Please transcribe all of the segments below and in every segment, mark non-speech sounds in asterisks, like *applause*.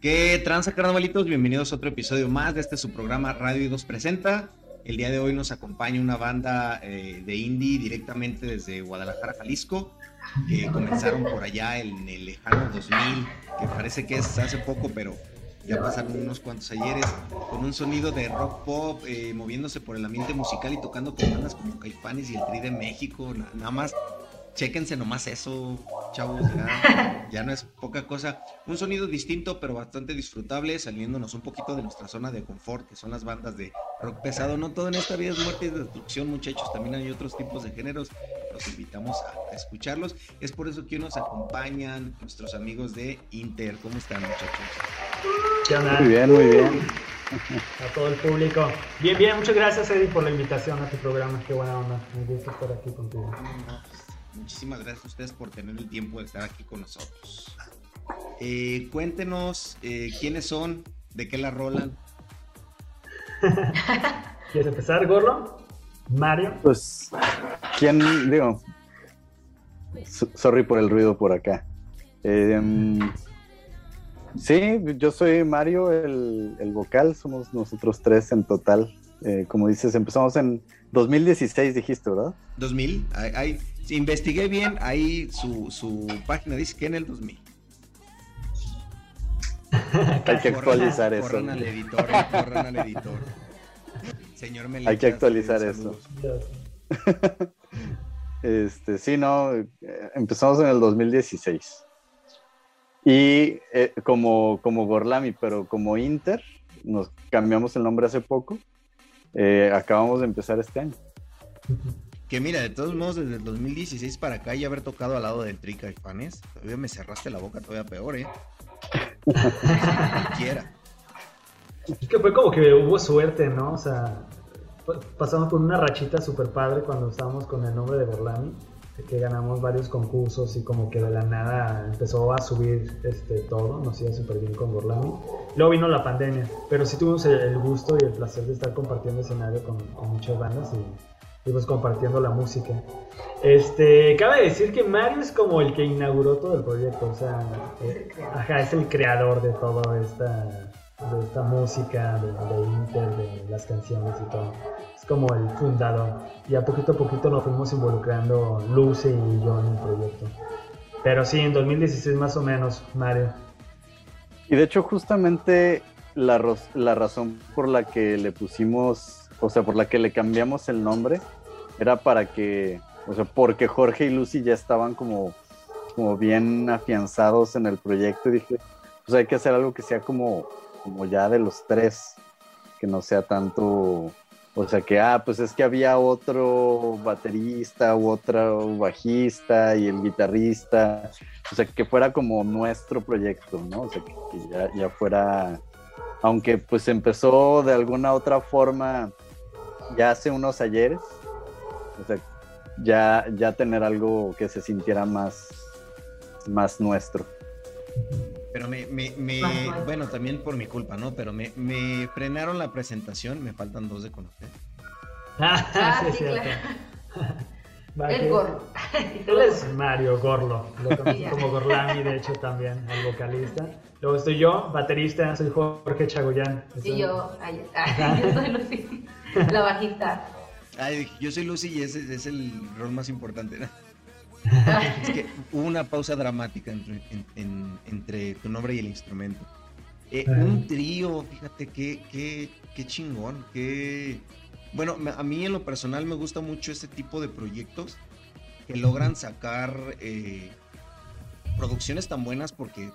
¿Qué tranza, carnavalitos? Bienvenidos a otro episodio más de este su programa Radio 2 Presenta. El día de hoy nos acompaña una banda eh, de indie directamente desde Guadalajara, Jalisco, que comenzaron por allá en el lejano 2000, que parece que es hace poco, pero ya pasaron unos cuantos ayeres, con un sonido de rock pop, eh, moviéndose por el ambiente musical y tocando con bandas como Caifanes y el Tri de México, nada más Chéquense nomás eso, chavos, *laughs* ya, no es poca cosa. Un sonido distinto, pero bastante disfrutable, saliéndonos un poquito de nuestra zona de confort, que son las bandas de rock pesado. No todo en esta vida es muerte y destrucción, muchachos, también hay otros tipos de géneros. Los invitamos a, escucharlos. Es por eso que nos acompañan nuestros amigos de Inter. ¿Cómo están, muchachos? Muy bien, muy bien. A todo el público. Bien, bien, muchas gracias, Eddie, por la invitación a tu programa. Qué buena onda. Me gusta estar aquí contigo. Muchísimas gracias a ustedes por tener el tiempo de estar aquí con nosotros. Eh, cuéntenos eh, quiénes son, de qué la rolan. *laughs* ¿Quieres empezar, Gorlo? Mario. Pues, ¿quién, digo? Sorry por el ruido por acá. Em, sí, yo soy Mario, el, el, vocal, somos nosotros tres en total. Eh, como dices, empezamos en 2016, dijiste, ¿verdad? 2000, hay, investigué bien, ahí su, su página dice que en el 2000. *laughs* Hay que actualizar eso. Corran al editor, *laughs* corran al editor. Señor Hay que actualizar eso. *laughs* este, sí, no, empezamos en el 2016. Y eh, como, como Gorlami, pero como Inter, nos cambiamos el nombre hace poco. Eh, acabamos de empezar este año. Que mira, de todos modos, desde el 2016 para acá y haber tocado al lado del Trica y Fanes, todavía me cerraste la boca, todavía peor, ¿eh? quiera. Es que fue como que hubo suerte, ¿no? O sea, pasamos por una rachita súper padre cuando estábamos con el nombre de Borlami, que ganamos varios concursos y como que de la nada empezó a subir este todo, nos iba súper bien con Borlami. Luego vino la pandemia, pero sí tuvimos el, gusto y el placer de estar compartiendo escenario con, con muchas bandas y pues compartiendo la música. Este, cabe decir que Mario es como el que inauguró todo el proyecto, o sea, eh, ajá, es el creador de toda esta, de esta música, de, de, Inter, de las canciones y todo. Es como el fundador. Y a poquito a poquito nos fuimos involucrando Lucy y yo en el proyecto. Pero sí, en 2016 más o menos, Mario. Y de hecho, justamente la, la razón por la que le pusimos, o sea, por la que le cambiamos el nombre, era para que, o sea, porque Jorge y Lucy ya estaban como, como bien afianzados en el proyecto y dije, pues hay que hacer algo que sea como, como ya de los tres, que no sea tanto, o sea, que, ah, pues es que había otro baterista u otro bajista y el guitarrista, o sea, que fuera como nuestro proyecto, ¿no? O sea, que, ya, ya fuera, aunque pues empezó de alguna otra forma ya hace unos ayeres, o sea, ya, ya tener algo que se sintiera más, más nuestro. Pero me, me, me bueno, también por mi culpa, ¿no? Pero me, me frenaron la presentación, me faltan dos de conocer. *laughs* Ah, sí, cierto. *laughs* El Gorlo. *laughs* Él es Mario Gorlo, lo conozco como Gorlami, de hecho, también, el vocalista. Luego estoy yo, baterista, soy Jorge Chagoyán. Y yo, ay, yo soy Lucy, la bajista. Ay, yo soy Lucy y ese es el rol más importante. *laughs* es que hubo una pausa dramática entre, tu nombre y el instrumento. Eh, un trío, fíjate qué, qué, qué chingón, qué... Bueno, a mí en lo personal me gusta mucho este tipo de proyectos que logran sacar eh, producciones tan buenas porque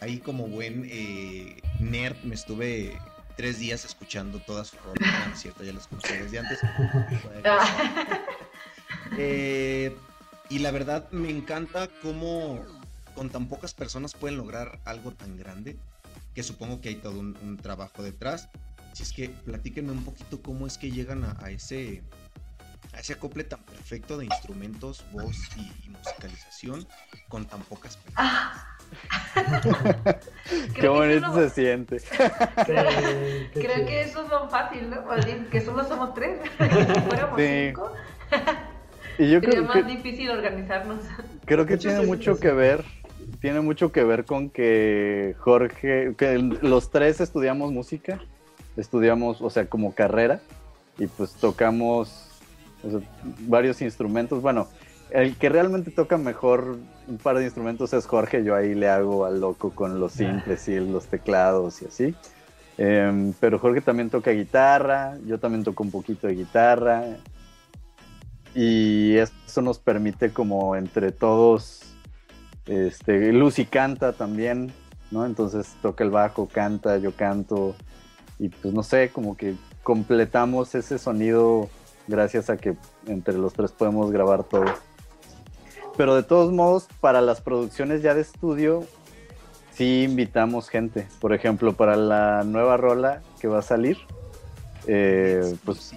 ahí como buen eh, nerd me estuve tres días escuchando todas sus rolas, *laughs* ¿no? cierto, ya las escuché desde antes. *laughs* Eh, y la verdad me encanta cómo con tan pocas personas pueden lograr algo tan grande, que supongo que hay todo un, trabajo detrás. Si es que platíquenme un poquito cómo es que llegan a, ese a ese acople tan perfecto de instrumentos, voz y, musicalización con tan pocas personas. Ah. *laughs* Qué bonito se siente. *laughs* Creo que eso es lo fácil, ¿no? Que solo somos tres. *laughs* si fuéramos cinco. Y yo Sería más difícil organizarnos. Creo que tiene mucho que ver tiene mucho que ver con que Jorge, que los tres estudiamos música, estudiamos, o sea, como carrera, y pues tocamos varios instrumentos. Bueno, el que realmente toca mejor un par de instrumentos es Jorge, yo ahí le hago al loco con los simples y los teclados y así. Em, pero Jorge también toca guitarra, yo también toco un poquito de guitarra. Y eso nos permite como entre todos, este, Lucy canta también, ¿no? Entonces toca el bajo, canta, yo canto. Y pues no sé, como que completamos ese sonido gracias a que entre los tres podemos grabar todo. Pero de todos modos, para las producciones ya de estudio, sí invitamos gente. Por ejemplo, para la nueva rola que va a salir, eh, pues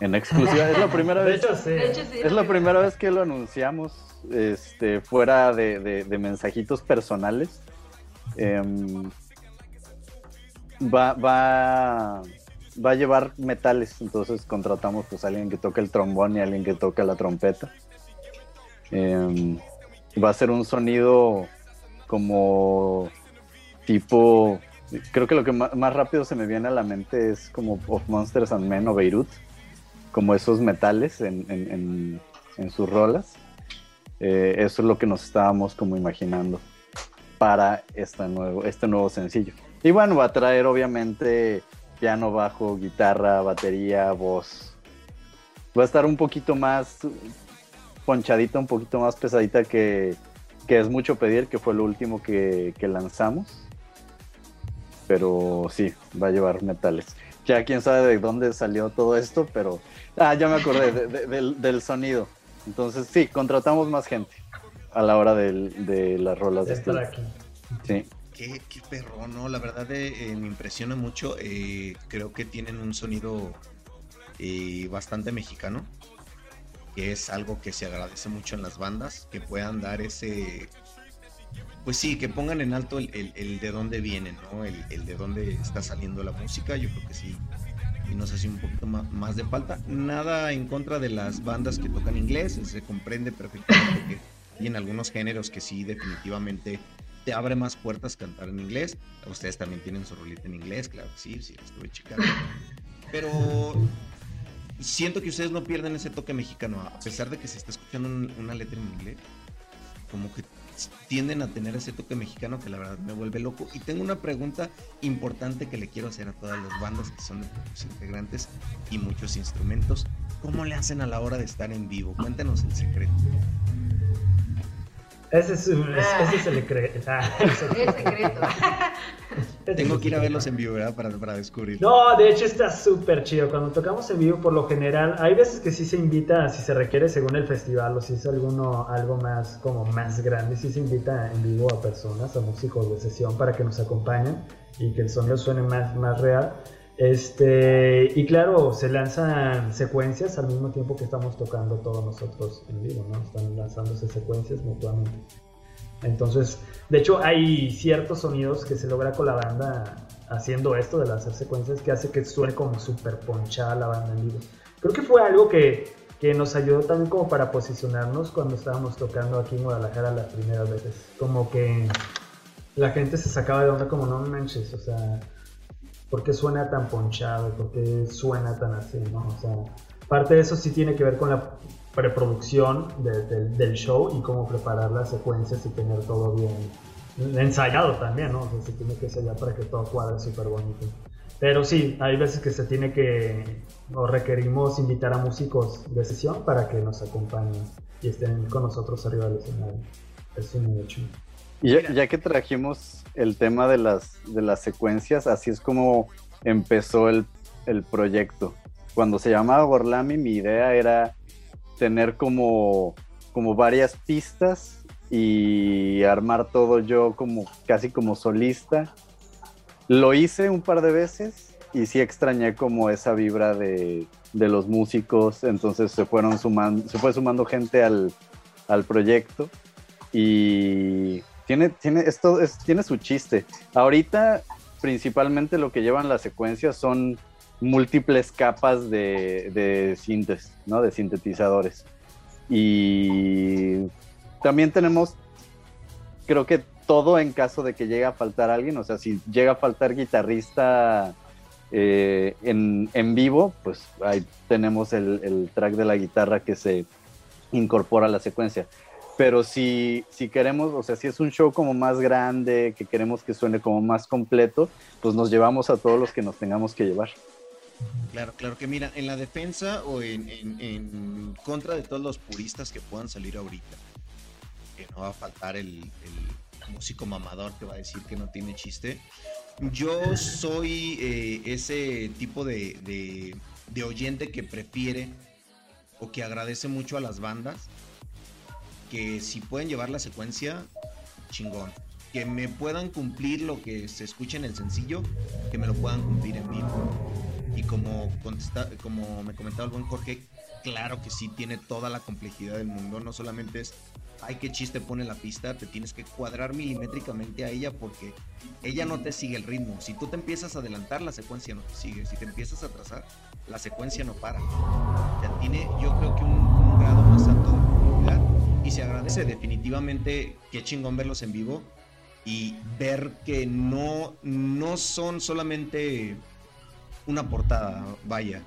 en exclusiva. Es la primera *laughs* vez. es la primera vez que lo anunciamos este, fuera de, mensajitos personales. Em, va, va, va a llevar metales, entonces contratamos pues a alguien que toque el trombón y a alguien que toque la trompeta. Em, va a ser un sonido como tipo, creo que lo que más, rápido se me viene a la mente es como Of Monsters and Men o Beirut, como esos metales en, sus rolas. Eh, eso es lo que nos estábamos como imaginando para esta nuevo, este nuevo sencillo. Y bueno, va a traer obviamente piano, bajo, guitarra, batería, voz. Va a estar un poquito más ponchadita, un poquito más pesadita que, que es mucho pedir, que fue lo último que, lanzamos. Pero sí, va a llevar metales. Ya quién sabe de dónde salió todo esto, pero... Ah, ya me acordé del, sonido. Entonces sí, contratamos más gente a la hora de las rolas de estar aquí. Sí. Qué, qué, perro, ¿no? La verdad eh, me impresiona mucho. Eh, creo que tienen un sonido eh, bastante mexicano que es algo que se agradece mucho en las bandas, que puedan dar ese, pues sí, que pongan en alto el, el, de dónde vienen, ¿no? El, el, de dónde está saliendo la música, yo creo que sí, y nos hace un poquito más, de falta. Nada en contra de las bandas que tocan inglés, se comprende perfectamente que y en algunos géneros que sí, definitivamente te abre más puertas cantar en inglés. Ustedes también tienen su rolita en inglés, claro sí, sí, estuve checando. Pero siento que ustedes no pierden ese toque mexicano, a pesar de que se está escuchando una letra en inglés, como que tienden a tener ese toque mexicano que la verdad me vuelve loco. Y tengo una pregunta importante que le quiero hacer a todas las bandas que son de integrantes y muchos instrumentos. ¿Cómo le hacen a la hora de estar en vivo? Cuéntanos el secreto. Ese es, ese es el secreto. Ah, *laughs* el secreto. *laughs* *laughs* Tengo que ir a verlos en vivo, ¿verdad? Para, para descubrir. No, de hecho está súper chido. Cuando tocamos en vivo, por lo general, hay veces que sí se invita, si se requiere según el festival o si es alguno, algo más como más grande, sí se invita en vivo a personas, a músicos de sesión para que nos acompañen y que el sonido suene más, más real. Este, y claro, se lanzan secuencias al mismo tiempo que estamos tocando todos nosotros en vivo, ¿no? Están lanzándose secuencias mutuamente. Entonces, de hecho, hay ciertos sonidos que se logra con la banda haciendo esto de lanzar secuencias que hace que suene como súper ponchada la banda en vivo. Creo que fue algo que, que nos ayudó también como para posicionarnos cuando estábamos tocando aquí en Guadalajara las primeras veces. Como que la gente se sacaba de onda como no manches, o sea, por qué suena tan ponchado, por qué suena tan así, ¿no? O sea, parte de eso sí tiene que ver con la preproducción del show y cómo preparar las secuencias y tener todo bien ensayado también, ¿no? O sea, se tiene que ensayar para que todo cuadre súper bonito. Pero sí, hay veces que se tiene que, o requerimos invitar a músicos de sesión para que nos acompañen y estén con nosotros arriba del escenario. Es un hecho. Y ya, que trajimos el tema de las, de las secuencias, así es como empezó el, proyecto. Cuando se llamaba Gorlami, mi idea era tener como, como varias pistas y armar todo yo como casi como solista. Lo hice un par de veces y sí extrañé como esa vibra de, de los músicos, entonces se fueron sumando, se fue sumando gente al, al proyecto y tiene, tiene, esto tiene su chiste. Ahorita, principalmente lo que llevan las secuencias son múltiples capas de, de sintes, ¿no? De sintetizadores. Y también tenemos creo que todo en caso de que llegue a faltar alguien, o sea, si llega a faltar guitarrista eh, en, vivo, pues ahí tenemos el, track de la guitarra que se incorpora a la secuencia. Pero si, si queremos, o sea, si es un show como más grande, que queremos que suene como más completo, pues nos llevamos a todos los que nos tengamos que llevar. Claro, claro que mira, en la defensa o en, contra de todos los puristas que puedan salir ahorita, que no va a faltar el, músico mamador que va a decir que no tiene chiste. Yo soy eh, ese tipo de, de oyente que prefiere o que agradece mucho a las bandas que si pueden llevar la secuencia, chingón que me puedan cumplir lo que se escucha en el sencillo, que me lo puedan cumplir en vivo. Y como, contesta, como me comentaba el buen Jorge, claro que sí tiene toda la complejidad del mundo. No solamente es, ay, qué chiste pone la pista, te tienes que cuadrar milimétricamente a ella porque ella no te sigue el ritmo. Si tú te empiezas a adelantar, la secuencia no te sigue. Si te empiezas a atrasar, la secuencia no para. Ya tiene, yo creo que un, grado más alto de complejidad y se agradece definitivamente. Qué chingón verlos en vivo y ver que no, no son solamente una portada, vaya,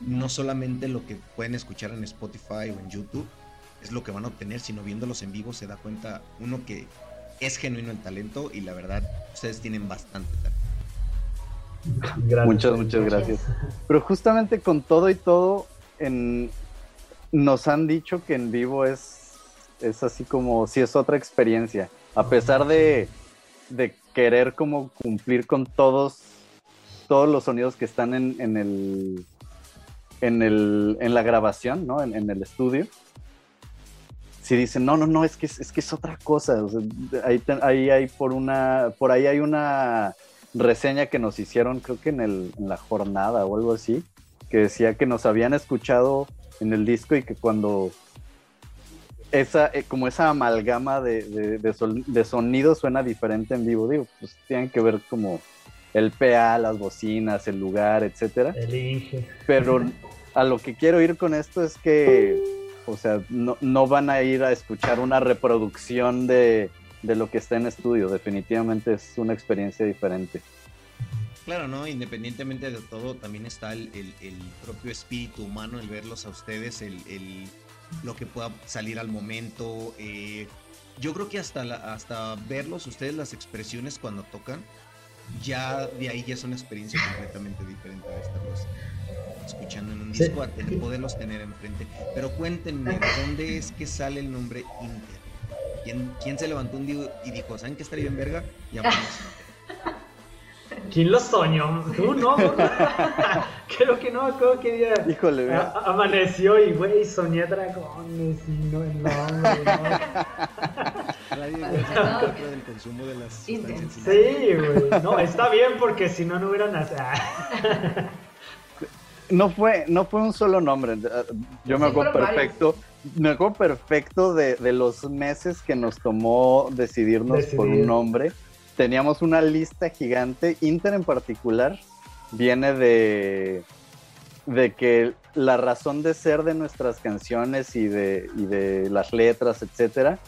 no solamente lo que pueden escuchar en Spotify o en YouTube es lo que van a obtener, sino viéndolos en vivo se da cuenta uno que es genuino el talento y la verdad ustedes tienen bastante talento. muchas, muchas gracias. Pero justamente con todo y todo, en, nos han dicho que en vivo es, es así como si es otra experiencia. A pesar de, de querer como cumplir con todos todos los sonidos que están en, el en el en la grabación, ¿no? En, el estudio. Si dicen, no, no, no, es que es, que es otra cosa. ahí, hay por una, por ahí hay una reseña que nos hicieron, creo que en, el, en la jornada o algo así, que decía que nos habían escuchado en el disco y que cuando esa, eh, como esa amalgama de, de, de, sonido suena diferente en vivo, digo, pues tienen que ver como el PA, las bocinas, el lugar, etcétera. Elige. Pero a lo que quiero ir con esto es que, o sea, no, van a ir a escuchar una reproducción de, lo que está en estudio. Definitivamente es una experiencia diferente. Claro, ¿no? Independientemente de todo, también está el, propio espíritu humano, el verlos a ustedes, el, lo que pueda salir al momento. Eh, yo creo que hasta, hasta verlos, ustedes, las expresiones cuando tocan, ya de ahí ya es una experiencia completamente diferente de estarlos escuchando en un disco, a tener, poderlos tener enfrente. Pero cuéntenme, ¿dónde es que sale el nombre Inter? ¿Quién, quién se levantó un día y dijo, ¿saben qué estaría en verga? Y *laughs* ¿Quién lo soñó? ¿Tú no? *laughs* Creo que no, creo que día Híjole, amaneció y güey, soñé dragones y no *laughs* ¿no? del consumo de las Sí, güey. No, está bien porque si no, no hubieran *laughs* no fue, no fue un solo nombre. Yo me acuerdo perfecto. Me acuerdo perfecto de, de, los meses que nos tomó decidirnos por un nombre teníamos una lista gigante. Inter en particular viene de, de que la razón de ser de nuestras canciones y de, y de las letras, etcétera,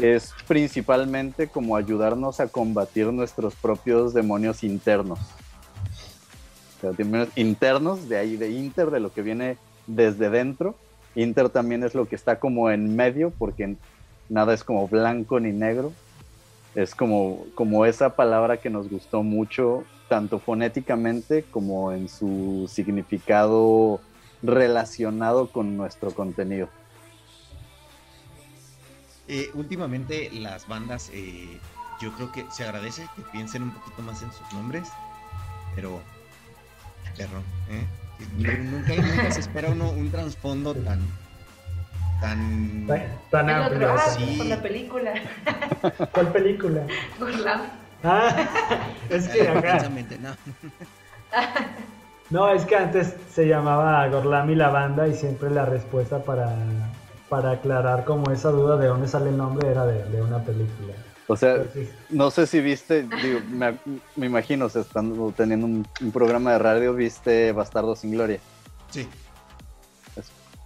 es principalmente como ayudarnos a combatir nuestros propios demonios internos. demonios internos, de ahí de Inter, de lo que viene desde dentro. Inter también es lo que está como en medio, porque nada es como blanco ni negro, es como, como esa palabra que nos gustó mucho, tanto fonéticamente como en su significado relacionado con nuestro contenido. Eh, últimamente las bandas, eh, yo creo que se agradece que piensen un poquito más en sus nombres, pero, perro, ¿eh? nunca, nunca se espera uno un trasfondo tan, tan, tan, amplio. sí. Con la película. *laughs* ¿Cuál película? Gorlami. Ah, *laughs* es que acá. No. *laughs* no, es que antes se llamaba Gorlami la banda y siempre la respuesta para, para aclarar como esa duda de dónde sale el nombre era de, una película. O sea, no sé si viste, digo, me, me, imagino, o sea, estando teniendo un, un, programa de radio, viste Bastardo sin Gloria. Sí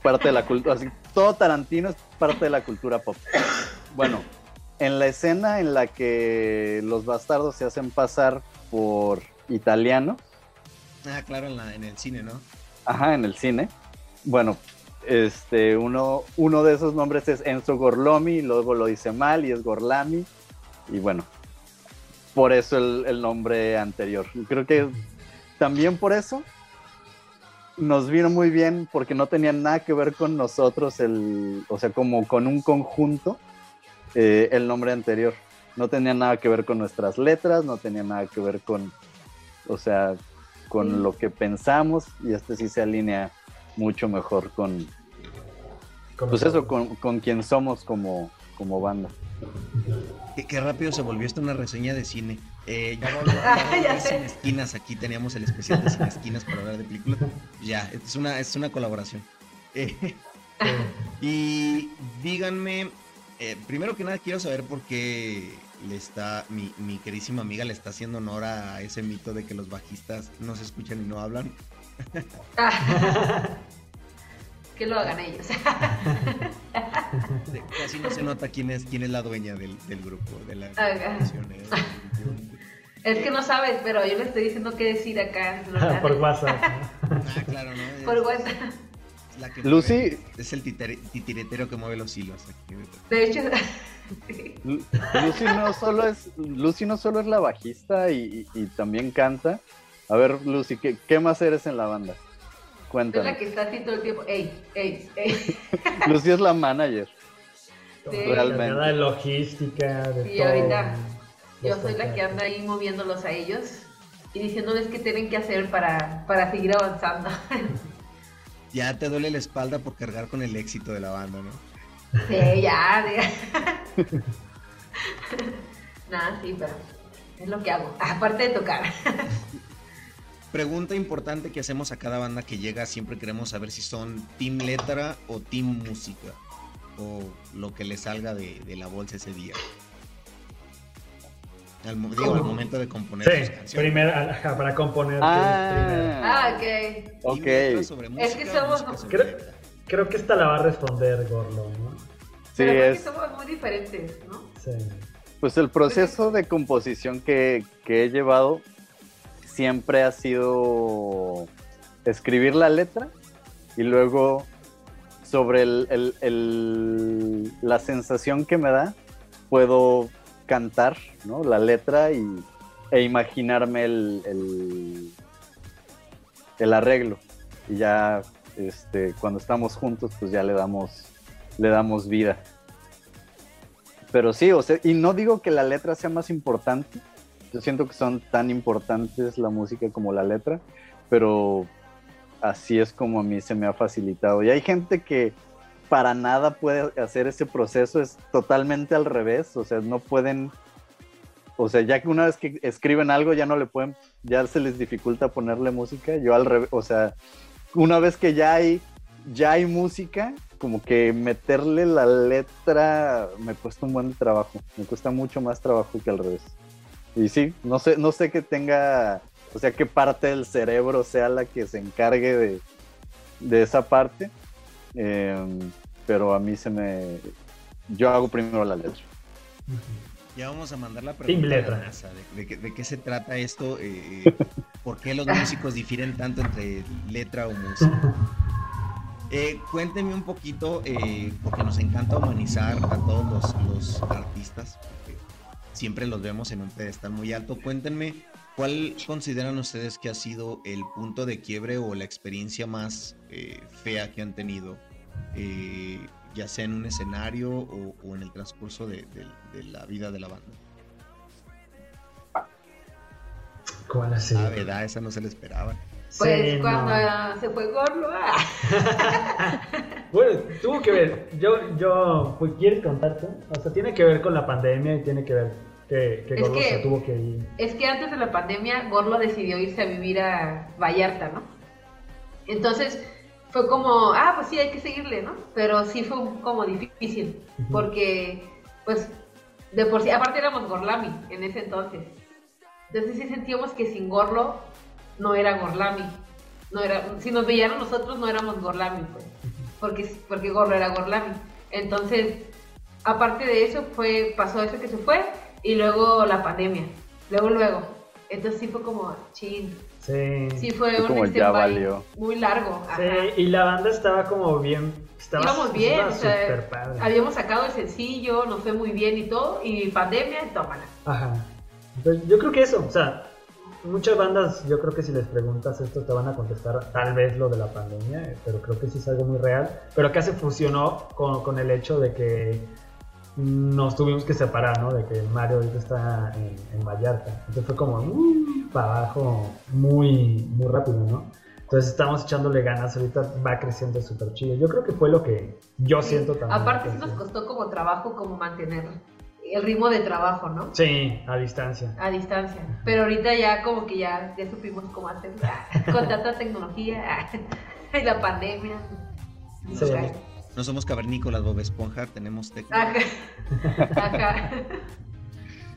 parte de la cultura, así, todo Tarantino es parte de la cultura pop. Bueno, en la escena en la que los bastardos se hacen pasar por italianos. Ah, claro, en, el cine, ¿no? Ajá, en el cine. Bueno, este, uno, uno de esos nombres es Enzo Gorlomi, luego lo dice mal y es Gorlami. Y bueno, por eso el, el nombre anterior. Creo que también por eso nos vino muy bien porque no tenía nada que ver con nosotros, el, o sea, como con un conjunto, eh, el nombre anterior. No tenía nada que ver con nuestras letras, no tenía nada que ver con, o sea, con lo que pensamos y este sí se alinea mucho mejor con, pues eso, con, con quien somos como, como banda. Qué, rápido se volvió esto una reseña de cine. Eh, ya *laughs* vamos a sin esquinas. Aquí teníamos el especial de sin esquinas para hablar de películas. Ya, es una, es una colaboración. Eh, *laughs* y díganme, eh, primero que nada quiero saber por qué le está, mi, mi queridísima amiga le está haciendo honor a ese mito de que los bajistas no se escuchan y no hablan. *laughs* que lo hagan ellos. Casi no se nota quién es, quién es la dueña del, grupo, de la Es que no sabes, pero yo le estoy diciendo qué decir acá. *laughs* Por WhatsApp. Ah, claro, ¿no? Por WhatsApp. Lucy. es el titiretero que mueve los hilos. De hecho. Lucy no solo es Lucy no solo es la bajista y, también canta. A ver, Lucy, ¿qué, ¿qué más eres en la banda? Cuéntame. Es la que está así todo el tiempo. Ey, ey, ey. *laughs* Lucy es la manager. Sí. Realmente. De logística, de sí, ahorita yo soy la que anda ahí moviéndolos a ellos y diciéndoles qué tienen que hacer para, para seguir avanzando. *laughs* Ya te duele la espalda por cargar con el éxito de la banda, ¿no? Sí, ya. *laughs* Nada, sí, pero es lo que hago, aparte de tocar. Pregunta importante que hacemos a cada banda que llega, siempre queremos saber si son team letra o team música, o lo que le salga de, la bolsa ese día. Al, digo, al momento de componer sí, canciones. Primero, para componer. Ah, ah ok. okay. es que somos... Creo, que esta la va a responder Gorlo, ¿no? Sí, Pero es... somos muy diferentes, ¿no? Sí. Pues el proceso de composición que, que he llevado siempre ha sido escribir la letra y luego sobre la sensación que me da, puedo cantar la letra y, e imaginarme el, el, arreglo. Y ya este, cuando estamos juntos, pues ya le damos, le damos vida. Pero sí, o sea, y no digo que la letra sea más importante, yo siento que son tan importantes la música como la letra, pero así es como a mí se me ha facilitado. Y hay gente que para nada puede hacer ese proceso, es totalmente al revés, o sea, no pueden, o sea, ya que una vez que escriben algo ya no le pueden, ya se les dificulta ponerle música, yo al revés, o sea, una vez que ya hay, ya hay música, como que meterle la letra me cuesta un buen trabajo, me cuesta mucho más trabajo que al revés. Y sí, no sé, no sé que tenga, o sea, qué parte del cerebro sea la que se encargue de, esa parte. Em, pero a mí se me. Yo hago primero la letra. Ya vamos a mandar la pregunta de, de, qué se trata esto, eh, eh, por qué los músicos difieren tanto entre letra o música. Eh, cuéntenme un poquito, porque nos encanta humanizar a todos los, los artistas, siempre los vemos en un pedestal muy alto. Cuéntenme, ¿cuál consideran ustedes que ha sido el punto de quiebre o la experiencia más eh, fea que han tenido, eh, ya sea en un escenario o, en el transcurso de, la vida de la banda? ¿Cuál ha sido? La verdad, esa no se le esperaba. Pues cuando se fue Gorlo. Ah. *laughs* bueno, tuvo que ver. Yo, yo, pues, ¿quieres contarte? O sea, tiene que ver con la pandemia y tiene que ver que, Gorlo se tuvo que ir. Es que antes de la pandemia, Gorlo decidió irse a vivir a Vallarta, ¿no? Entonces fue como, ah, pues sí, hay que seguirle, ¿no? Pero sí fue como difícil, porque, pues, de por sí, aparte éramos Gorlami en ese entonces. Entonces sí sentíamos que sin Gorlo no era Gorlami. No era, si nos veían nosotros no éramos Gorlami, pues, porque, porque Gorlo era Gorlami. Entonces, aparte de eso, fue pasó eso que se fue y luego la pandemia. Luego, luego. Entonces sí fue como, chin. Sí. Sí fue un como, ya valió. muy largo. Sí, y la banda estaba como bien. Estaba, Íbamos bien, estaba o sea, padre. habíamos sacado el sencillo, nos fue muy bien y todo, y pandemia, tómala. Ajá. Entonces, yo creo que eso, o sea, muchas bandas, yo creo que si les preguntas esto te van a contestar tal vez lo de la pandemia, eh, pero creo que sí es algo muy real. Pero acá se fusionó con, con el hecho de que nos tuvimos que separar, ¿no? De que Mario ahorita está en, en Vallarta. Entonces fue como uh, para abajo muy, muy rápido, ¿no? Entonces estamos echándole ganas, ahorita va creciendo súper chido. Yo creo que fue lo que yo siento también. Aparte sí nos costó como trabajo, como mantener el ritmo de trabajo, ¿no? Sí, a distancia. A distancia. Pero ahorita ya como que ya, ya supimos cómo hacerlo. *laughs* Con tanta tecnología *laughs* y la pandemia. Sí. No somos cavernícolas, Bob Esponja, tenemos técnica. Ajá. Ajá. *laughs*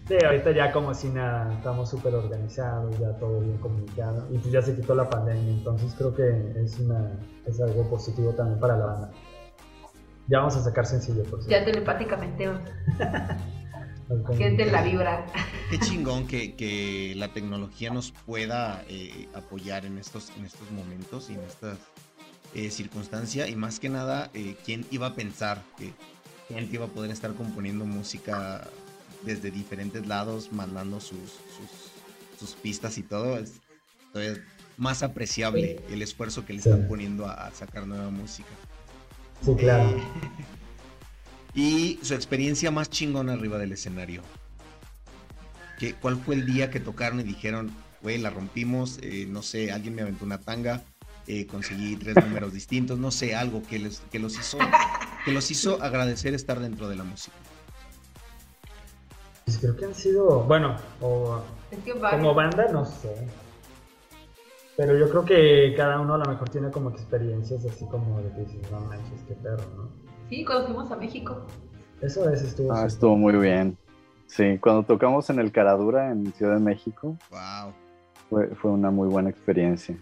Sí, ahorita ya como si nada, estamos súper organizados, ya todo bien comunicado y pues ya se quitó la pandemia, entonces creo que es una es algo positivo también para la banda. Ya vamos a sacar sencillo, por Ya cierto. telepáticamente Algo sienten la vibra. Qué chingón que, que la tecnología nos pueda eh, apoyar en estos, en estos momentos y en estas eh, circunstancias. Y más que nada, eh, ¿quién iba a pensar que gente iba a poder estar componiendo música desde diferentes lados, mandando sus, sus, sus pistas y todo? Es todavía más apreciable el esfuerzo que le Sí. están poniendo a, a sacar nueva música. Sí, claro. Y su experiencia más chingona arriba del escenario. ¿Qué, ¿Cuál fue el día que tocaron y dijeron, güey, la rompimos? eh, no sé, alguien me aventó una tanga, eh, conseguí tres números distintos, no sé, algo que, les, que, los hizo, que los hizo agradecer estar dentro de la música. Pues creo que han sido, bueno, o Es que como banda no sé. Pero yo creo que cada uno a lo mejor tiene como experiencias así como de que dices, no manches, qué perro, ¿no? Sí, cuando fuimos a México. Eso veces estuvo Ah, estuvo muy bien. Sí, cuando tocamos en el Caradura en Ciudad de México, Wow. fue, fue una muy buena experiencia.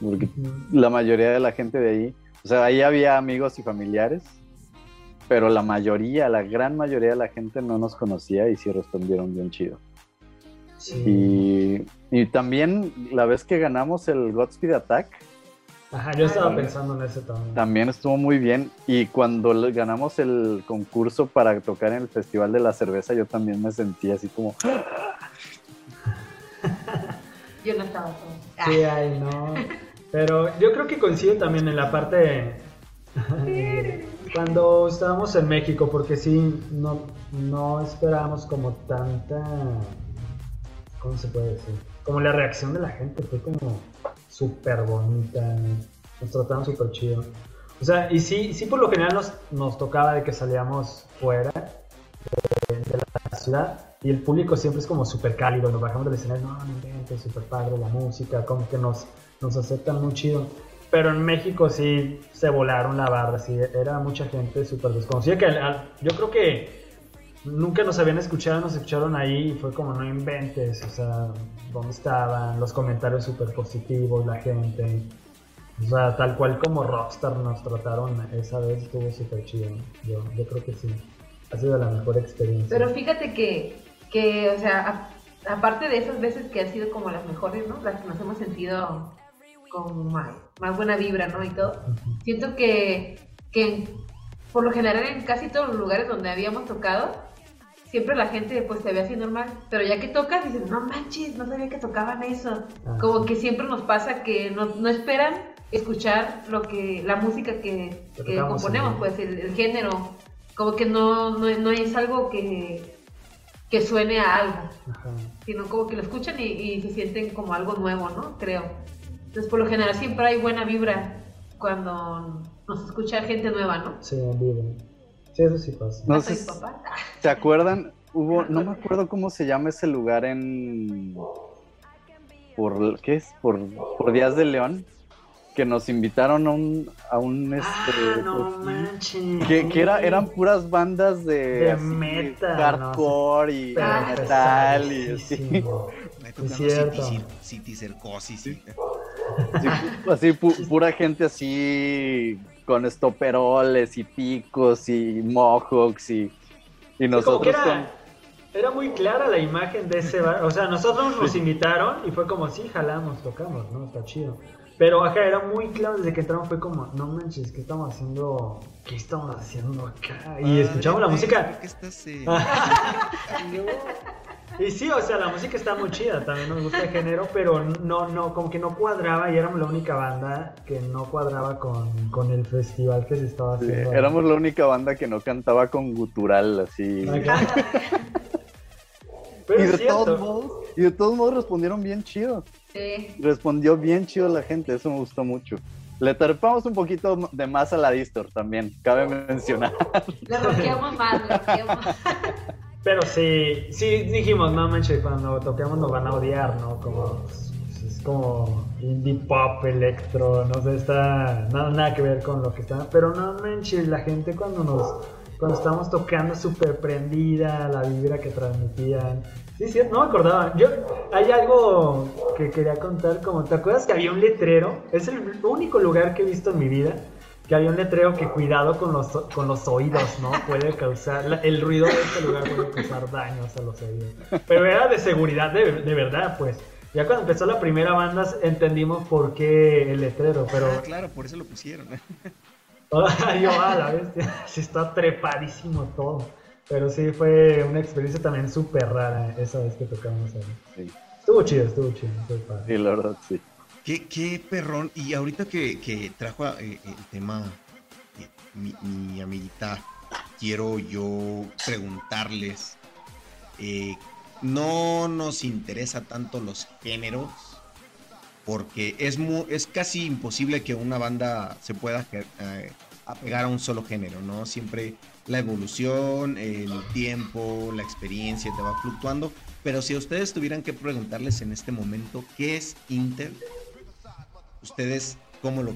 Porque la mayoría de la gente de ahí, o sea, ahí había amigos y familiares, pero la mayoría, la gran mayoría de la gente no nos conocía y sí respondieron bien chido. Sí. Y, y también la vez que ganamos el Godspeed Attack, Ajá, yo estaba Ay. pensando en eso también. también estuvo muy bien. Y cuando ganamos el concurso para tocar en el Festival de la Cerveza, yo también me sentí así como, *laughs* Yo no estaba todo. Sí, ay, no. Pero yo creo que coincide también en la parte *laughs* cuando estábamos en México, porque sí, no, no esperábamos como tanta, ¿cómo se puede decir? Como la reacción de la gente fue como súper bonita, nos trataron súper chido. O sea, y sí, sí por lo general nos, nos tocaba de que salíamos fuera de, de la ciudad y el público siempre es como súper cálido, nos bajamos del escenario, no, no súper padre la música, como que nos, nos aceptan muy chido. Pero en México sí se volaron la barra, sí, era mucha gente súper desconocida, que al- al- yo creo que nunca nos habían escuchado, nos escucharon ahí y fue como no inventes, o sea, ¿dónde estaban? Los comentarios súper positivos, la gente. O sea, tal cual como Rockstar nos trataron esa vez, estuvo súper chido. Yo, yo creo que sí. Ha sido la mejor experiencia. Pero fíjate que, que o sea, a- aparte de esas veces que han sido como las mejores, ¿no? Las que nos hemos sentido con más, más buena vibra, ¿no? Y todo. Siento que, que por lo general en casi todos los lugares donde habíamos tocado, siempre la gente pues te ve así normal, pero ya que tocas dices, no manches, no sabía que tocaban eso. Ah, Como que siempre nos pasa que no, no esperan escuchar lo que la música que, Que componemos, en- pues el, el género, como que no, no, no es algo que, que suene a algo, Ajá. sino como que lo escuchan y, y se sienten como algo nuevo, ¿no? Creo. Entonces, por lo general siempre hay buena vibra cuando nos escucha gente nueva, ¿no? Sí, en vivo. Sí, eso sí pasa. No Ah, sé. Ah, *laughs* ¿se acuerdan? Hubo, no me acuerdo cómo se llama ese lugar en... Por, ¿Qué es? Por, por Díaz de León, que nos invitaron a un... A un este, Ah, no pues, manches. que, que era, eran puras bandas de, De así, metal, hardcore y Pero Ah, metal y así. *laughs* City, y- Así, pu- así pu- pura gente así con estoperoles y picos y mohawks y Y nosotros era, con... era, muy clara la imagen de ese bar. O sea, nosotros nos invitaron y fue como, sí, jalamos, tocamos, ¿no? Está chido. Pero acá era muy claro desde que entramos, fue como, no manches, ¿qué estamos haciendo? ¿Qué estamos haciendo acá? Y escuchamos la música. ¿Qué estás *laughs* *laughs* Y sí, o sea, la música está muy chida, también nos gusta el género, pero no, no, como que no cuadraba y éramos la única banda que no cuadraba con, con el festival que se estaba haciendo. éramos la única banda que no cantaba con gutural, así. *laughs* y, de todos modos, y de todos modos respondieron bien chido. Sí. Respondió bien chido la gente, eso me gustó mucho. Le terpamos un poquito de más a la Distor también, cabe mencionar. Le roqueamos más, le roqueamos. *laughs* Pero sí, sí dijimos, no manches, cuando toquemos nos van a odiar, ¿no? Como es como indie pop, electro, no sé, está nada, nada que ver con lo que está. Pero no manches, la gente cuando nos cuando estábamos tocando súper prendida, la vibra que transmitían. Sí, sí, no me acordaba. Yo, hay algo que quería contar, como, ¿te acuerdas que había un letrero? Es el único lugar que he visto en mi vida que había un letrero que cuidado con los, con los oídos, ¿no? Puede causar, el ruido de este lugar puede causar daños a los oídos. Pero era de seguridad, de, de verdad, pues. Ya cuando empezó la primera banda entendimos por qué el letrero, pero... Ah, claro, por eso lo pusieron. *laughs* yo, a la bestia, sí está trepadísimo todo. Pero sí, fue una experiencia también súper rara esa vez que tocamos ahí. Sí. Estuvo chido, estuvo chido. Sí, la verdad, sí. Qué, perrón. Y ahorita que, trajo eh, el tema eh, mi, amiguita, quiero yo preguntarles. Eh, no nos interesa tanto los géneros, porque es, es casi imposible que una banda se pueda apegar a un solo género, ¿no? Siempre la evolución, el tiempo, la experiencia te va fluctuando. Pero si ustedes tuvieran que preguntarles en este momento qué es Inter, ¿Ustedes cómo lo,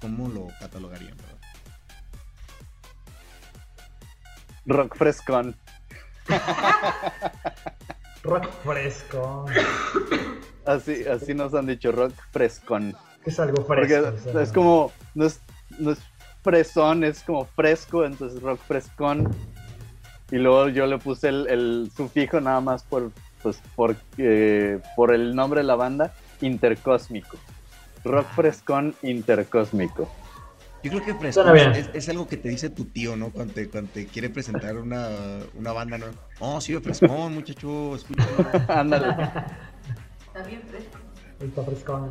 cómo lo catalogarían? Rock frescón. rock fresco. Así, así nos han dicho, rock frescón. Es algo fresco. Porque es como, no es, no es fresón, es como fresco, entonces rock frescón. Y luego yo le puse el, sufijo nada más por, pues, por, por el nombre de la banda, intercósmico. Rock frescón intercósmico. Yo creo que frescón es, algo que te dice tu tío, ¿no? Cuando te, cuando te quiere presentar una, una banda, ¿no? Oh, sí, frescón, muchacho, *laughs* Ándale. Está bien fresco. Está frescón.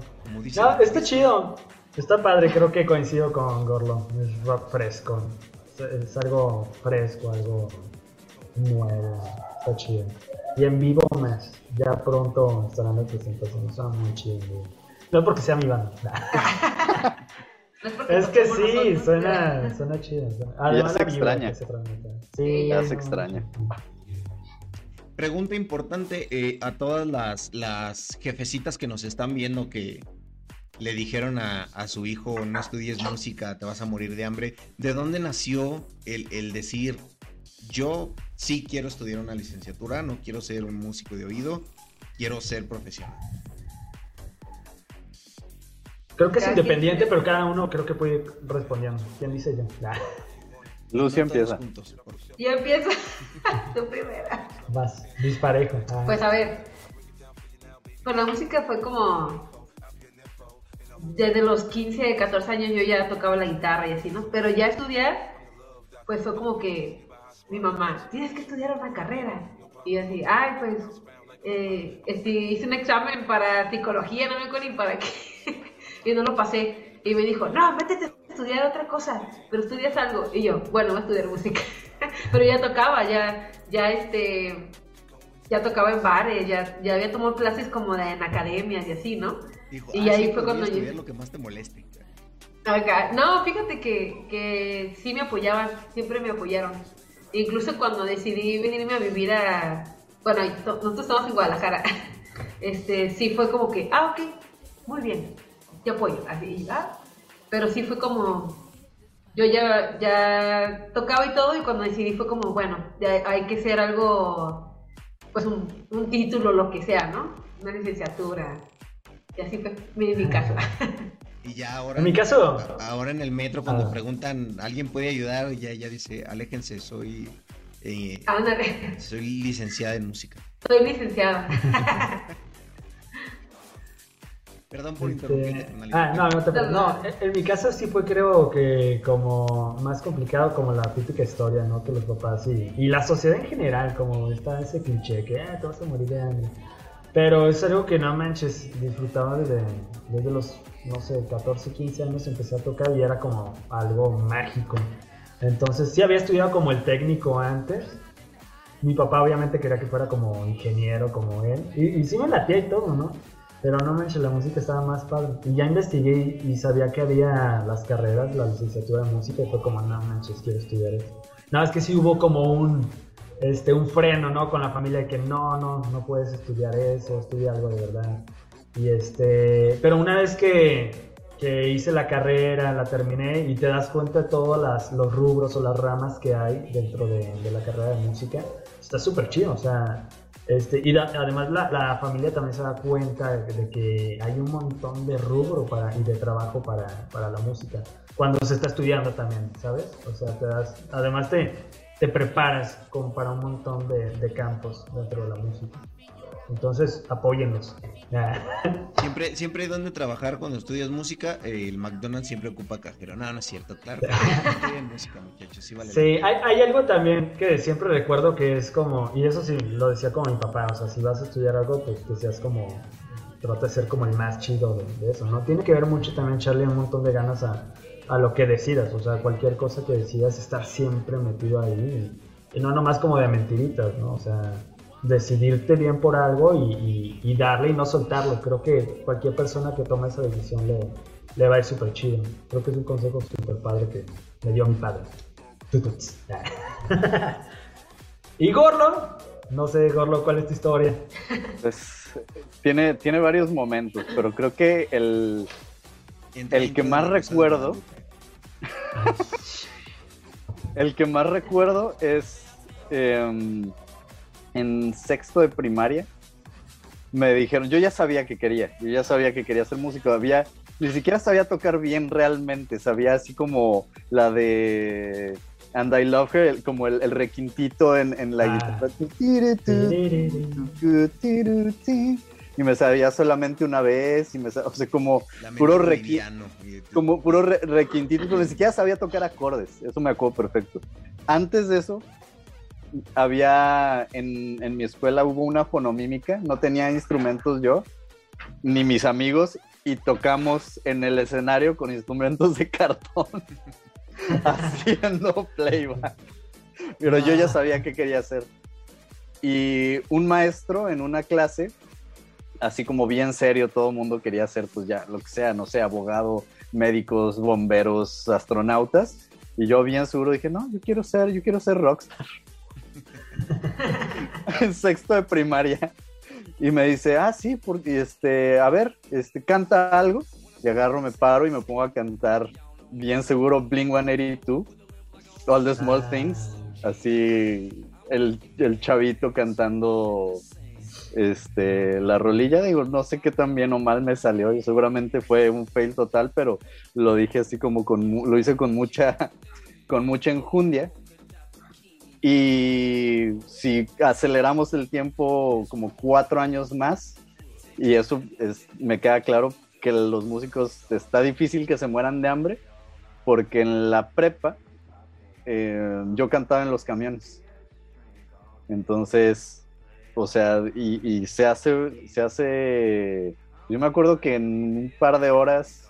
no, está chido. Está padre, creo que coincido con Gorlo. Es rock fresco. Es, algo fresco, algo nuevo. Está chido. Y en vivo más. Ya pronto estarán las presentaciones. Son muy chidos. No porque sea mi banda. *laughs* es, que sí, suena, suena chido. ya se extraña. sí, ya se extraña. Pregunta importante eh, a todas las, las jefecitas que nos están viendo que le dijeron a, su hijo no estudies música, te vas a morir de hambre. ¿De dónde nació el, el decir yo sí quiero estudiar una licenciatura, no quiero ser un músico de oído, quiero ser profesional? Creo que es independiente, pero cada uno creo que puede ir respondiendo. ¿Quién dice ya? *laughs* Lucio empieza. Yo empiezo. tu primera. Vas, disparejo. Ah. Pues a ver. Pues la música fue como. Desde los 15, 14 años yo ya tocaba la guitarra y así, ¿no? Pero ya estudiar, pues fue como que mi mamá, tienes que estudiar una carrera. Y yo así, ay, pues eh, este, hice un examen para psicología, no me acuerdo ni para qué y no lo pasé. Y me dijo, no, métete a estudiar otra cosa, pero estudias algo. Y yo, bueno, voy a estudiar música. *laughs* pero ya tocaba, ya, ya este, ya tocaba en bares, ya, ya había tomado clases como de, en academias y así, ¿no? y ah, ahí fue cuando yo... lo que más te moleste. No, fíjate que, que sí me apoyaban, siempre me apoyaron. Incluso cuando decidí venirme a vivir a... Bueno, nosotros estamos en Guadalajara. *laughs* Este, sí fue como que, ah, ok, muy bien te apoyo, así, ¿verdad? Pero sí fue como, yo ya, ya tocaba y todo y cuando decidí fue como, bueno, hay que ser algo, pues un, un título, lo que sea, ¿no? Una licenciatura. Y así fue mi, mi caso. *laughs* Y ya ahora. En mi caso. Ahora en el metro, cuando ah. preguntan, ¿alguien puede ayudar? Ya, ya dice, aléjense, soy Eh, Ándale. soy licenciada en música. Soy licenciada. *laughs* Perdón por Este, interrumpirte, Tonali. Ah, no, no te preocupes. No, en- en mi caso sí fue creo que como más complicado como la típica historia, ¿no? Que los papás y, y la sociedad en general, como está ese cliché que ah, te vas a morir de hambre. Pero es algo que no manches, disfrutaba desde, desde los, no sé, 14, 15 años empecé a tocar y era como algo mágico. Entonces sí había estudiado como el técnico antes. Mi papá obviamente quería que fuera como ingeniero como él. Y, y sí me latía y todo, ¿no? Pero no manches, la música estaba más padre. Y ya investigué y, sabía que había las carreras, la licenciatura de música, y fue como, no manches, quiero estudiar esto. Nada, es que sí hubo como un, este, un freno, ¿no? Con la familia de que no, no, no puedes estudiar eso, estudia algo de verdad. Y este, pero una vez que, que hice la carrera, la terminé y te das cuenta de todos las, los rubros o las ramas que hay dentro de, de la carrera de música, está súper chido, o sea, este, y además la, la familia también se da cuenta de, de que hay un montón de rubro para, y de trabajo para, para la música, cuando se está estudiando también, ¿sabes? O sea, te das, además te, te preparas como para un montón de, de campos dentro de la música. Entonces, apóyennos. Siempre, siempre hay donde trabajar cuando estudias música. el McDonald's siempre ocupa cajero. No, no es cierto, claro. *laughs* Estudien música, muchachos. Sí, vale. Sí, hay, hay algo también que siempre recuerdo que es como, y eso sí lo decía como mi papá, o sea, si vas a estudiar algo, pues que seas como, trata de ser como el más chido de, de eso, ¿no? Tiene que ver mucho también echarle un montón de ganas a, a lo que decidas, o sea, cualquier cosa que decidas, estar siempre metido ahí, y, y no nomás como de mentiritas, ¿no? O sea, decidirte bien por algo y, y- y darle y no soltarlo. Creo que cualquier persona que tome esa decisión le, le va a ir súper chido. Creo que es un consejo súper padre que me dio mi padre. *laughs* Y Gorlo, no sé, Gorlo, ¿cuál es tu historia? Pues tiene, tiene varios momentos, pero creo que el, el que más recuerdo- *laughs* el que más recuerdo es em, en sexto de primaria. Me dijeron, yo ya sabía que quería, yo ya sabía que quería hacer música, había, ni siquiera sabía tocar bien realmente, sabía así como la de And I Love Her, el- como el, el requintito en, en la Ah. guitarra. Y me sabía solamente una vez, y me sa- o sea, como, Puro requi- como puro re- requintito, pero ni siquiera sabía tocar acordes, eso me acuerdo perfecto. Antes de eso, había, en, en mi escuela hubo una fonomímica, no tenía instrumentos yo, ni mis amigos, y tocamos en el escenario con instrumentos de cartón, *laughs* haciendo playback. Pero yo ya sabía qué quería hacer. Y un maestro en una clase, así como bien serio, todo el mundo quería hacer, pues ya, lo que sea, no sé, abogado, médicos, bomberos, astronautas. Y yo bien seguro dije, no, yo quiero ser, yo quiero ser rockstar. *laughs* en sexto de primaria. Y me dice, ah, sí, porque, este, a ver, este, canta algo. Y agarro, me paro y me pongo a cantar, bien seguro, Blink 182, All the Small Ah. Things. Así, el, el chavito cantando este, la rolilla, digo, no sé qué tan bien o mal me salió, y seguramente fue un fail total, pero lo dije así como con, lo hice con mucha, *laughs* con mucha enjundia. Y si aceleramos el tiempo como cuatro años más, y eso es, me queda claro que los músicos está difícil que se mueran de hambre, porque en la prepa eh, yo cantaba en los camiones. Entonces, o sea, y, y se hace, se hace, yo me acuerdo que en un par de horas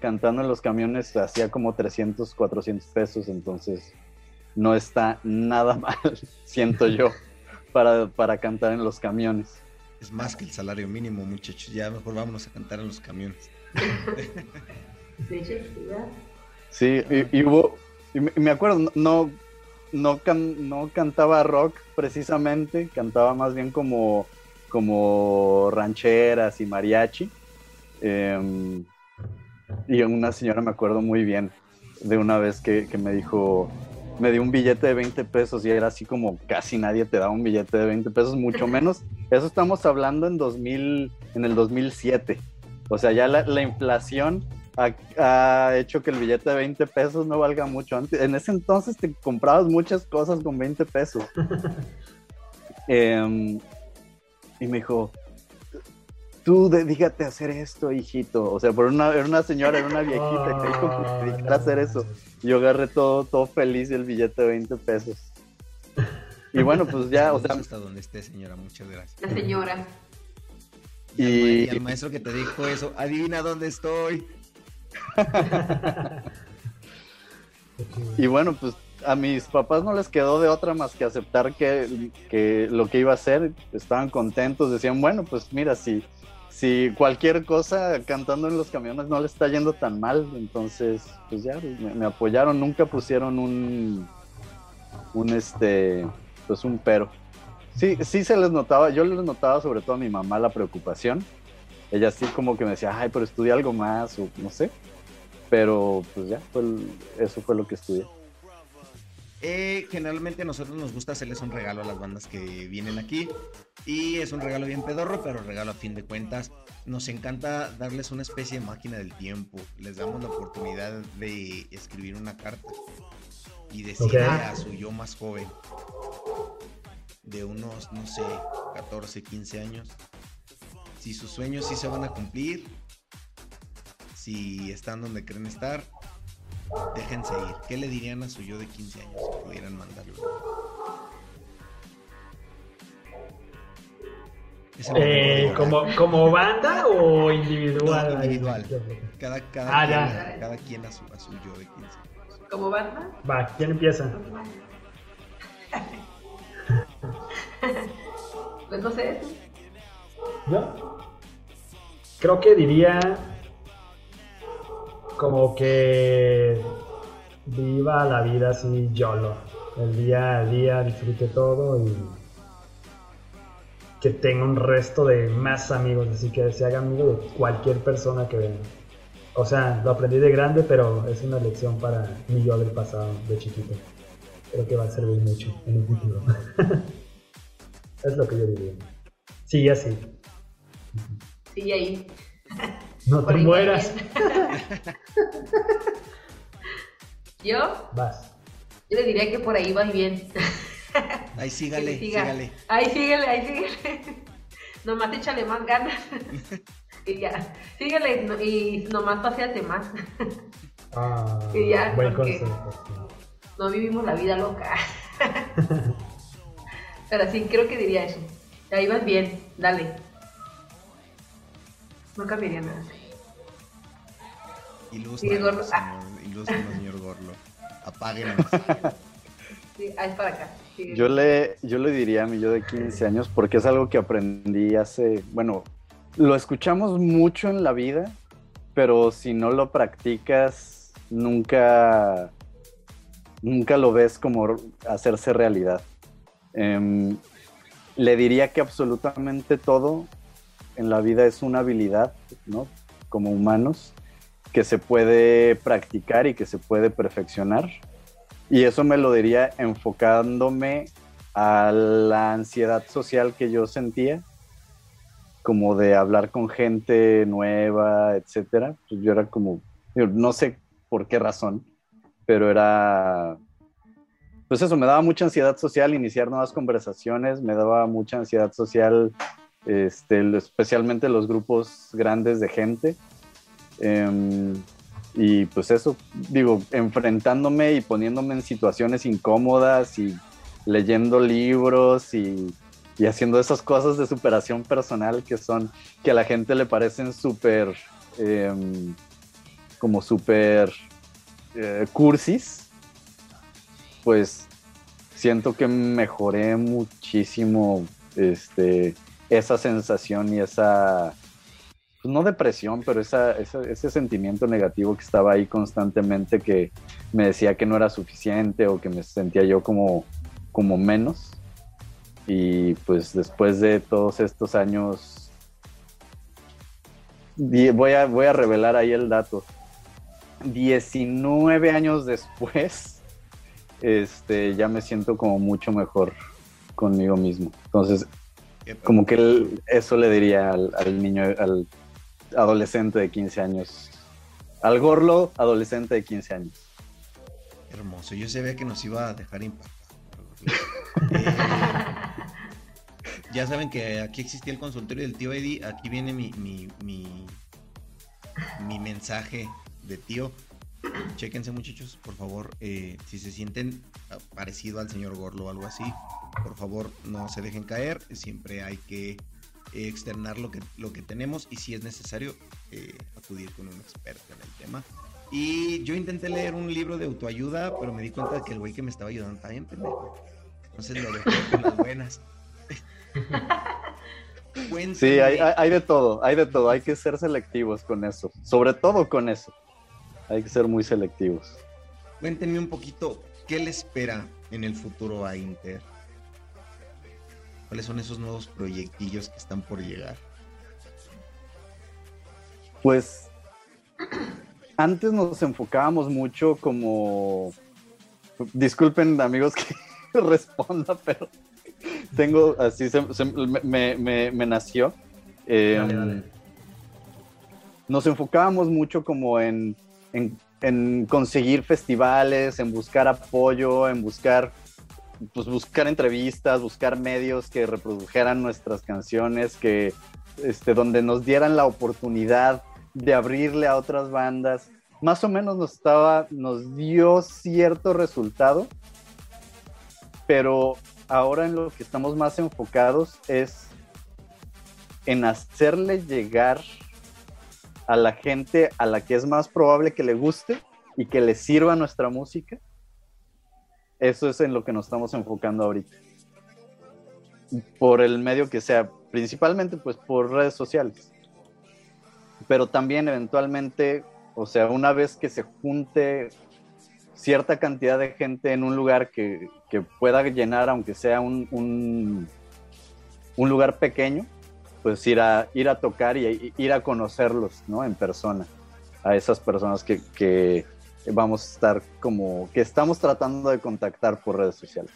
cantando en los camiones hacía como 300, 400 pesos, entonces no está nada *laughs* mal, siento yo, para, para cantar en los camiones. Es más que el salario mínimo, muchachos. Ya mejor vámonos a cantar en los camiones. Sí, y, y hubo, y me, acuerdo, no, no, can- no cantaba rock precisamente, cantaba más bien como, como rancheras y mariachi. Em, y una señora me acuerdo muy bien de una vez que, que me dijo, me dio un billete de 20 pesos y era así como casi nadie te da un billete de 20 pesos, mucho *laughs* menos. Eso estamos hablando en 2000, en el 2007. O sea, ya la, la inflación ha, hecho que el billete de 20 pesos no valga mucho. Antes, en ese entonces te comprabas muchas cosas con 20 pesos. *laughs* Em, y me dijo, tú dedícate a hacer esto, hijito. O sea, por una, era una señora, era una viejita que dijo que a hacer eso. Yo agarré todo, todo feliz el billete de 20 pesos. Y bueno, pues ya, o sea. Hasta donde esté, señora, muchas gracias. La señora. Y, el maestro que te dijo eso, adivina dónde estoy. *laughs* y bueno, pues a mis papás no les quedó de otra más que aceptar que, que, lo que iba a hacer, estaban contentos, decían, bueno, pues mira, si, si cualquier cosa cantando en los camiones no le está yendo tan mal, entonces pues ya me, apoyaron, nunca pusieron un un este pues un pero. Sí, sí se les notaba, yo les notaba sobre todo a mi mamá la preocupación. Ella sí como que me decía, ay, pero estudia algo más, o no sé. Pero pues ya, eso fue lo que estudié. Eh, generalmente a nosotros nos gusta hacerles un regalo a las bandas que vienen aquí. Y es un regalo bien pedorro, pero regalo a fin de cuentas. Nos encanta darles una especie de máquina del tiempo. Les damos la oportunidad de escribir una carta y decirle a su yo más joven, de unos, no sé, 14, 15 años, si sus sueños sí se van a cumplir, si están donde creen estar, déjense ir. ¿Qué le dirían a su yo de 15 años si pudieran mandarlo? Eh, ¿como, ¿Como banda o individual? individual. Cada, cada, ah, quien, cada quien a su, a su yo de 15 años. ¿Como banda? Va, ¿quién empieza? *laughs* pues no sé. ¿Yo? Creo que diría como que viva la vida así YOLO. El día a día disfrute todo y que tenga un resto de más amigos, así que se haga amigo de cualquier persona que venga. O sea, lo aprendí de grande, pero es una lección para mi yo del pasado, de chiquito. Creo que va a servir mucho en el futuro. *laughs* es lo que yo diría. Sigue así. Sigue ahí. *laughs* No te mueras. *laughs* ¿Yo? Vas. Yo le diría que por ahí va bien. *laughs* Ahí sígale, sígale. Ahí sígale, ahí sígale. *laughs* Nomás échale más ganas. y ya. Síguele y nomás paseate más. Ah, y ya, buen consejo. No vivimos la vida loca. Pero sí, creo que diría eso. Ahí vas bien, dale. No cambiaría nada. Ilústranos, ah. señor, señor Gorlo. Apáguenos. Sí, ahí es para acá. Yo le, yo le diría a mi yo de 15 años, porque es algo que aprendí hace, bueno, lo escuchamos mucho en la vida, pero si no lo practicas, nunca, nunca lo ves como hacerse realidad. Em, le diría que absolutamente todo en la vida es una habilidad, ¿no? Como humanos, que se puede practicar y que se puede perfeccionar. Y eso me lo diría enfocándome a la ansiedad social que yo sentía, como de hablar con gente nueva, etcétera. Pues yo era como, no sé por qué razón, pero era, pues eso, me daba mucha ansiedad social iniciar nuevas conversaciones, me daba mucha ansiedad social, este, especialmente los grupos grandes de gente. Em, y pues eso, digo, enfrentándome y poniéndome en situaciones incómodas y leyendo libros y, haciendo esas cosas de superación personal que son, que a la gente le parecen súper, em, como súper eh, cursis, pues siento que mejoré muchísimo este, esa sensación y esa pues, no depresión, pero ese sentimiento negativo que estaba ahí constantemente que me decía que no era suficiente o que me sentía yo como, como menos. Y pues después de todos estos años, voy a, voy a revelar ahí el dato. 19 años después, este, ya me siento como mucho mejor conmigo mismo. Entonces, como que eso le diría al, al niño, al adolescente de 15 años Al Gorlo, adolescente de 15 años. Hermoso. Yo sabía que nos iba a dejar impactados. *laughs* ya saben que aquí existía el consultorio del tío Eddie. Aquí viene mi, mi, mi, mi mensaje de tío. Chéquense muchachos, por favor, eh, si se sienten parecido al señor Gorlo o algo así, por favor no se dejen caer, siempre hay que externar lo que, lo que tenemos y si es necesario eh, acudir con un experto en el tema. Y yo intenté leer un libro de autoayuda, pero me di cuenta de que el güey que me estaba ayudando está bien pendejo. Entonces lo dejé con las buenas. *laughs* sí, hay, hay, de todo, hay de todo. Hay que ser selectivos con eso. Sobre todo con eso. Hay que ser muy selectivos. Cuéntenme un poquito, ¿qué le espera en el futuro a Inter? ¿Cuáles son esos nuevos proyectillos que están por llegar? Pues antes nos enfocábamos mucho como... Disculpen amigos que *laughs* responda, pero tengo así, me, nació. Em, nos enfocábamos mucho como en, en, conseguir festivales, en buscar apoyo, en buscar, pues buscar entrevistas, buscar medios que reprodujeran nuestras canciones, que este, donde nos dieran la oportunidad de abrirle a otras bandas. Más o menos nos estaba, nos dio cierto resultado, pero ahora en lo que estamos más enfocados es en hacerle llegar a la gente a la que es más probable que le guste y que le sirva nuestra música. Eso es en lo que nos estamos enfocando ahorita. Por el medio que sea, principalmente pues por redes sociales pero también eventualmente, o sea, una vez que se junte cierta cantidad de gente en un lugar que, pueda llenar, aunque sea un, un, lugar pequeño, pues ir a, ir a tocar y ir a conocerlos, ¿no? En persona, a esas personas que, que vamos a estar como, que estamos tratando de contactar por redes sociales.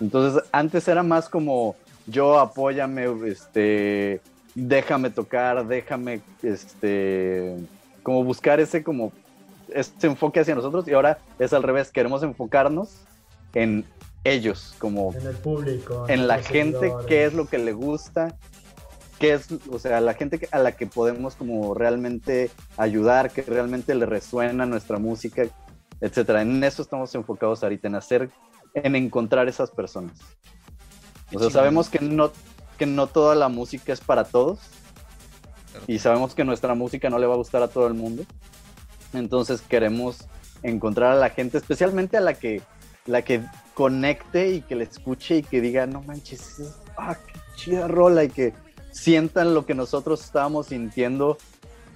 Entonces, antes era más como yo apóyame, este, déjame tocar, déjame, este, como buscar ese como, ese enfoque hacia nosotros y ahora es al revés, queremos enfocarnos en ellos, como en el público, en, la gente, qué es lo que le gusta, qué es, o sea, la gente a la que podemos como realmente ayudar, que realmente le resuena nuestra música, etcétera. En eso estamos enfocados ahorita, en hacer, en encontrar esas personas. O sea, sabemos que no, que no toda la música es para todos. Y sabemos que nuestra música no le va a gustar a todo el mundo. Entonces queremos encontrar a la gente, especialmente a la que, la que conecte y que le escuche y que diga, no manches, ah, qué chida rola y que sientan lo que nosotros estábamos sintiendo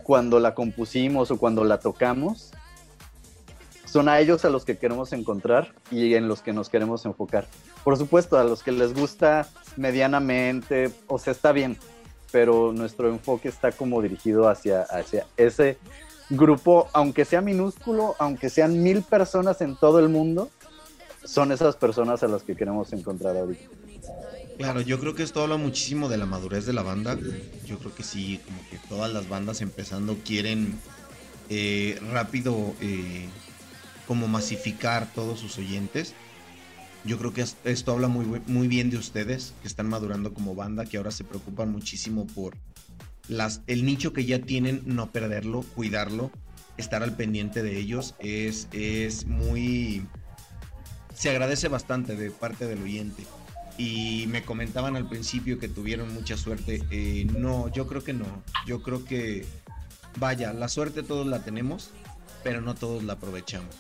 cuando la compusimos o cuando la tocamos. Son a ellos a los que queremos encontrar y en los que nos queremos enfocar. Por supuesto, a los que les gusta medianamente, o sea, está bien, pero nuestro enfoque está como dirigido hacia, hacia ese grupo, aunque sea minúsculo, aunque sean mil personas en todo el mundo, son esas personas a las que queremos encontrar ahorita. Claro, yo creo que esto habla muchísimo de la madurez de la banda. Yo creo que sí, como que todas las bandas empezando quieren eh, rápido eh, como masificar todos sus oyentes yo creo que esto habla muy, muy bien de ustedes, que están madurando como banda, que ahora se preocupan muchísimo por el nicho que ya tienen, no perderlo, cuidarlo, estar al pendiente de ellos. Es, es muy... Se agradece bastante de parte del oyente. Y me comentaban al principio que tuvieron mucha suerte. Eh, no, yo creo que no. Yo creo que, vaya, la suerte todos la tenemos, pero no todos la aprovechamos.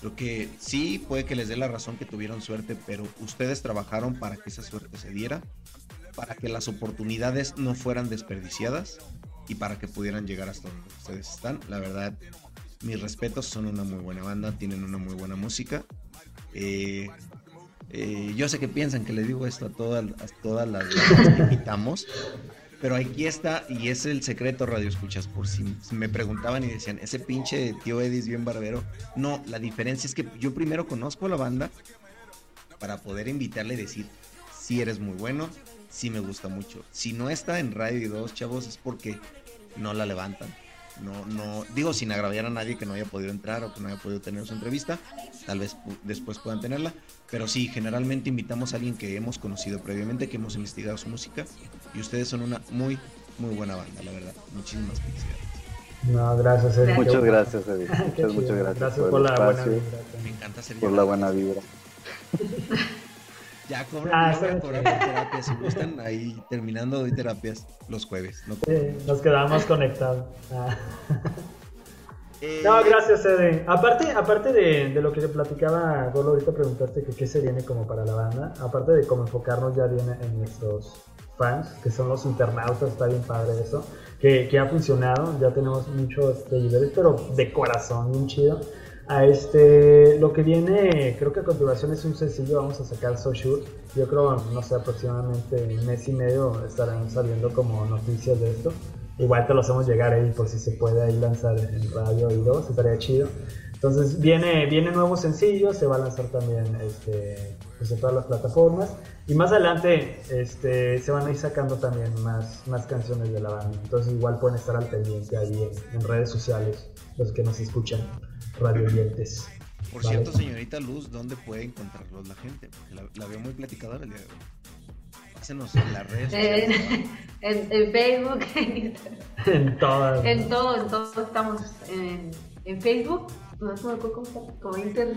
Creo que sí, puede que les dé la razón que tuvieron suerte, pero ustedes trabajaron para que esa suerte se diera, para que las oportunidades no fueran desperdiciadas y para que pudieran llegar hasta donde ustedes están. La verdad, mis respetos, son una muy buena banda, tienen una muy buena música. Eh, eh, yo sé que piensan que les digo esto a todas, todas las que invitamos, pero aquí está, y es el secreto, Radio Escuchas, por si me preguntaban y decían, ese pinche tío Eddie es bien barbero. No, la diferencia es que yo primero conozco a la banda para poder invitarle y decir, si eres muy bueno, si me gusta mucho. Si no está en Radio 2, chavos, es porque no la levantan. No, no, digo sin agraviar a nadie que no haya podido entrar o que no haya podido tener su entrevista, tal vez después puedan tenerla, pero sí, generalmente invitamos a alguien que hemos conocido previamente, que hemos investigado su música y ustedes son una muy, muy buena banda, la verdad. Muchísimas felicidades. No, gracias, Eddie. Muchas gracias, Eddie. *laughs* Muchas, muchas gracias. Gracias por, la buena vibra. Me encanta ser Por la buena vibra. *laughs* Ya cobran, ah, no cobran terapias. Si gustan, ahí terminando doy terapias los jueves. No sí, nos quedamos conectados. Ah. Eh, no, gracias, Ede. Aparte, aparte de, de, lo que te platicaba, Golo, ahorita preguntaste que qué se viene como para la banda. Aparte de cómo enfocarnos ya bien en nuestros fans, que son los internautas, está bien padre eso, que, que ha funcionado. Ya tenemos muchos seguidores, pero de corazón, bien chido. A este, lo que viene, creo que a continuación es un sencillo, vamos a sacar So Sure. Yo creo, no sé, aproximadamente un mes y medio estarán saliendo como noticias de esto. Igual te lo hacemos llegar ahí por si se puede ahí lanzar en radio y dos, estaría chido. Entonces viene, viene nuevo sencillo, se va a lanzar también este, pues en todas las plataformas. Y más adelante este, se van a ir sacando también más, más canciones de la banda. Entonces igual pueden estar al pendiente ahí en, en redes sociales los que nos escuchan radioyentes. Por cierto, señorita Luz, ¿dónde puede encontrarlos la gente? Porque la, veo muy platicadora el día de hoy. Pásenos en las redes sociales. *laughs* En, en, Facebook, en *laughs* Instagram. En todo. En todo, en todo estamos en, en Facebook. No sé cómo está, como Inter.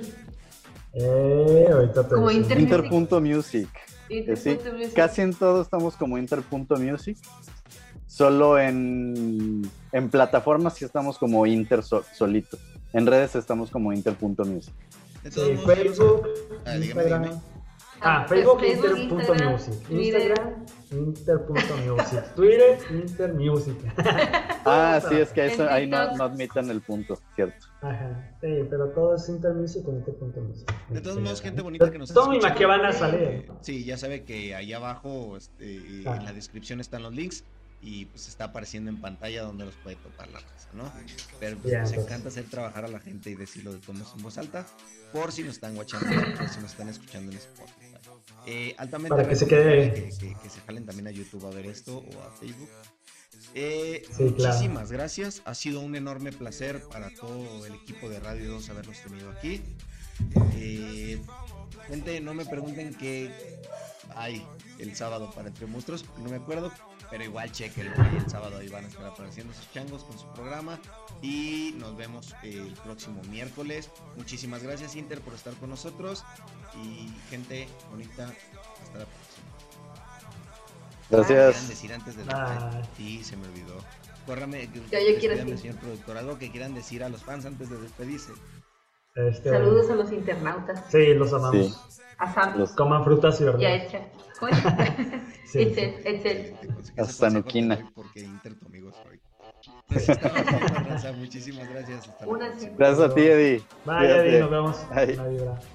Eh, ahorita te como Inter Inter.music. Inter. Sí, casi en todo estamos como Inter.music. Solo en, en plataformas sí estamos como Inter solito. En redes estamos como inter.music. Sí, Facebook, ah, Instagram. Ah, ah Facebook, Inter.music. Instagram, Inter.music. Twitter, Intermusic. *laughs* ah, sí, es que eso, ahí no, no admiten el punto, ¿cierto? Ajá, sí, pero todo es Intermusic o Inter.music. De todos modos, gente bonita que nos está escuchando. que van a salir. Sí, ya sabe que ahí abajo este, en la descripción están los links y pues está apareciendo en pantalla donde los puede topar la raza, ¿no? Pero pues, nos encanta hacer trabajar a la gente y decirlo de todos en voz alta, por si nos están watchando, por si nos están escuchando en Spotify. Eh, altamente Para que se quede que, se jalen también a YouTube a ver esto o a Facebook. Eh, muchísimas gracias, ha sido un enorme placer para todo el equipo de Radio 2 haberlos tenido aquí. Eh, gente, no me pregunten qué hay el sábado para Entre Monstruos, no me acuerdo, pero igual chequenlo el sábado ahí van a estar apareciendo sus changos con su programa. Y nos vemos el próximo miércoles. Muchísimas gracias, Inter, por estar con nosotros. Y gente bonita, hasta la próxima. Gracias. decir antes de Sí, se me olvidó. Córrame, yo, yo quiero decir. señor productor, algo que quieran decir a los fans antes de despedirse. Este, Saludos a los internautas. Sí, los amamos. A Sam. Los coman frutas y verduras. Ya hecha. *laughs* sí. *laughs* Excel, Excel. Hasta Nuquina. Porque Inter tu amigo soy. *laughs* Muchísimas gracias. Gracias a ti, Eddie. Bye, Eddie. Nos vemos. Bye.